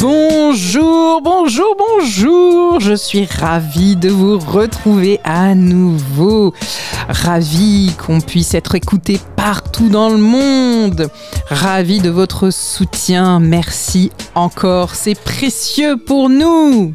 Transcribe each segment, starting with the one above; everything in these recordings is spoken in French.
Bonjour, bonjour, bonjour. Je suis ravie de vous retrouver à nouveau. Ravie qu'on puisse être écouté partout dans le monde. Ravie de votre soutien. Merci encore. C'est précieux pour nous.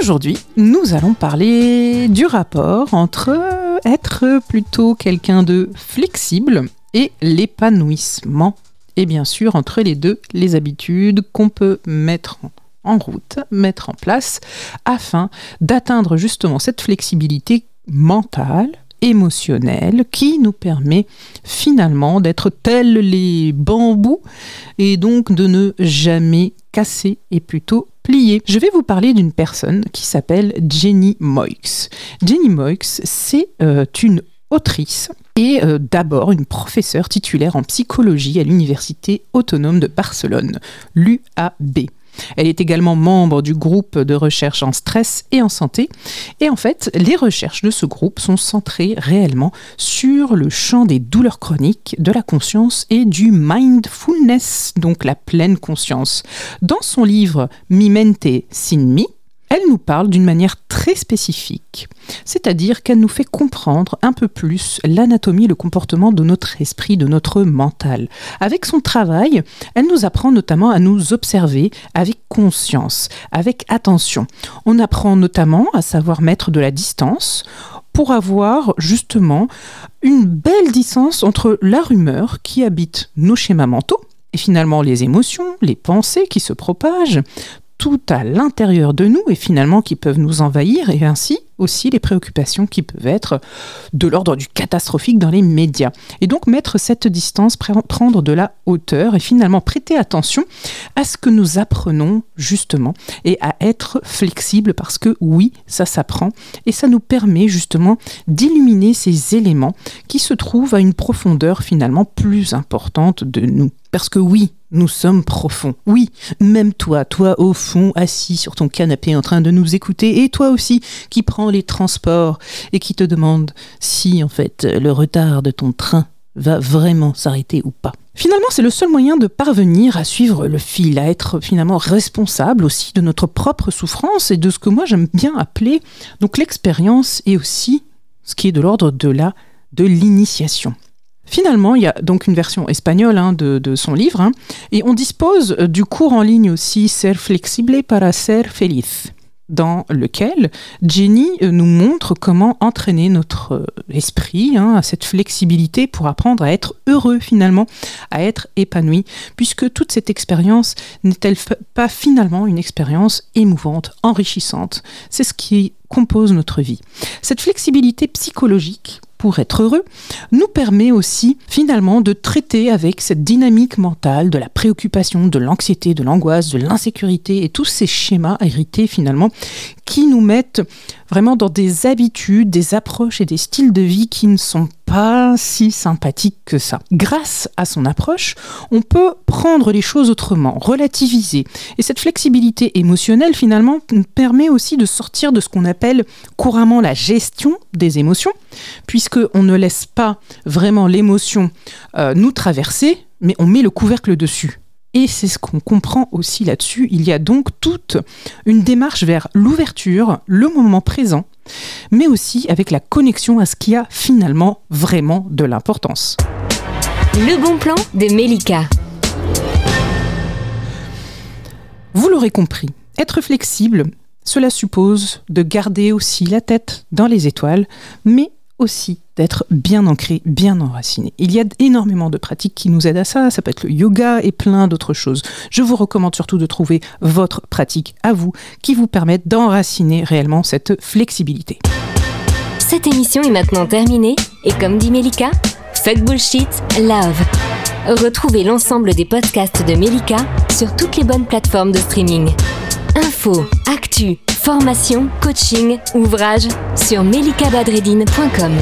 Aujourd'hui, nous allons parler du rapport entre être plutôt quelqu'un de flexible et l'épanouissement et bien sûr entre les deux les habitudes qu'on peut mettre en route, mettre en place afin d'atteindre justement cette flexibilité mentale émotionnelle qui nous permet finalement d'être tels les bambous et donc de ne jamais casser et plutôt plier. Je vais vous parler d'une personne qui s'appelle Jenny Moix. Jenny Moix, c'est euh, une autrice et euh, d'abord une professeure titulaire en psychologie à l'Université autonome de Barcelone, l'UAB. Elle est également membre du groupe de recherche en stress et en santé. Et en fait, les recherches de ce groupe sont centrées réellement sur le champ des douleurs chroniques, de la conscience et du mindfulness, donc la pleine conscience. Dans son livre Mimente Sin Mi, elle nous parle d'une manière très spécifique, c'est-à-dire qu'elle nous fait comprendre un peu plus l'anatomie le comportement de notre esprit, de notre mental. Avec son travail, elle nous apprend notamment à nous observer avec conscience, avec attention. On apprend notamment à savoir mettre de la distance pour avoir justement une belle distance entre la rumeur qui habite nos schémas mentaux et finalement les émotions, les pensées qui se propagent, tout à l'intérieur de nous et finalement qui peuvent nous envahir et ainsi aussi les préoccupations qui peuvent être de l'ordre du catastrophique dans les médias. Et donc mettre cette distance, prendre de la hauteur et finalement prêter attention à ce que nous apprenons justement et à être flexible parce que oui, ça s'apprend et ça nous permet justement d'illuminer ces éléments qui se trouvent à une profondeur finalement plus importante de nous. Parce que oui, nous sommes profonds. Oui, même toi, toi au fond, assis sur ton canapé en train de nous écouter, et toi aussi qui prends les transports et qui te demande si en fait le retard de ton train va vraiment s'arrêter ou pas. Finalement, c'est le seul moyen de parvenir à suivre le fil, à être finalement responsable aussi de notre propre souffrance et de ce que moi j'aime bien appeler donc l'expérience et aussi ce qui est de l'ordre de la de l'initiation. Finalement, il y a donc une version espagnole hein, de, son livre, hein, et on dispose euh, du cours en ligne aussi Ser flexible para ser feliz dans lequel Jenny euh, nous montre comment entraîner notre euh, esprit hein, à cette flexibilité pour apprendre à être heureux finalement, à être épanoui, puisque toute cette expérience n'est-elle pas finalement une expérience émouvante, enrichissante? C'est ce qui compose notre vie. Cette flexibilité psychologique pour être heureux, nous permet aussi finalement de traiter avec cette dynamique mentale de la préoccupation, de l'anxiété, de l'angoisse, de l'insécurité et tous ces schémas hérités finalement qui nous mettent vraiment dans des habitudes, des approches et des styles de vie qui ne sont pas si sympathiques que ça. Grâce à son approche, on peut prendre les choses autrement, relativiser. Et cette flexibilité émotionnelle, finalement, permet aussi de sortir de ce qu'on appelle couramment la gestion des émotions, puisqu'on ne laisse pas vraiment l'émotion euh, nous traverser, mais on met le couvercle dessus. Et c'est ce qu'on comprend aussi là-dessus. Il y a donc toute une démarche vers l'ouverture, le moment présent, mais aussi avec la connexion à ce qui a finalement vraiment de l'importance. Le bon plan de Melika. Vous l'aurez compris, être flexible, cela suppose de garder aussi la tête dans les étoiles, mais aussi d'être bien ancré, bien enraciné. Il y a énormément de pratiques qui nous aident à ça, ça peut être le yoga et plein d'autres choses. Je vous recommande surtout de trouver votre pratique à vous qui vous permette d'enraciner réellement cette flexibilité. Cette émission est maintenant terminée et comme dit Melika, fuck bullshit, love. Retrouvez l'ensemble des podcasts de Melika sur toutes les bonnes plateformes de streaming. Info, actu, formation, coaching, ouvrage sur melikabadredine.com.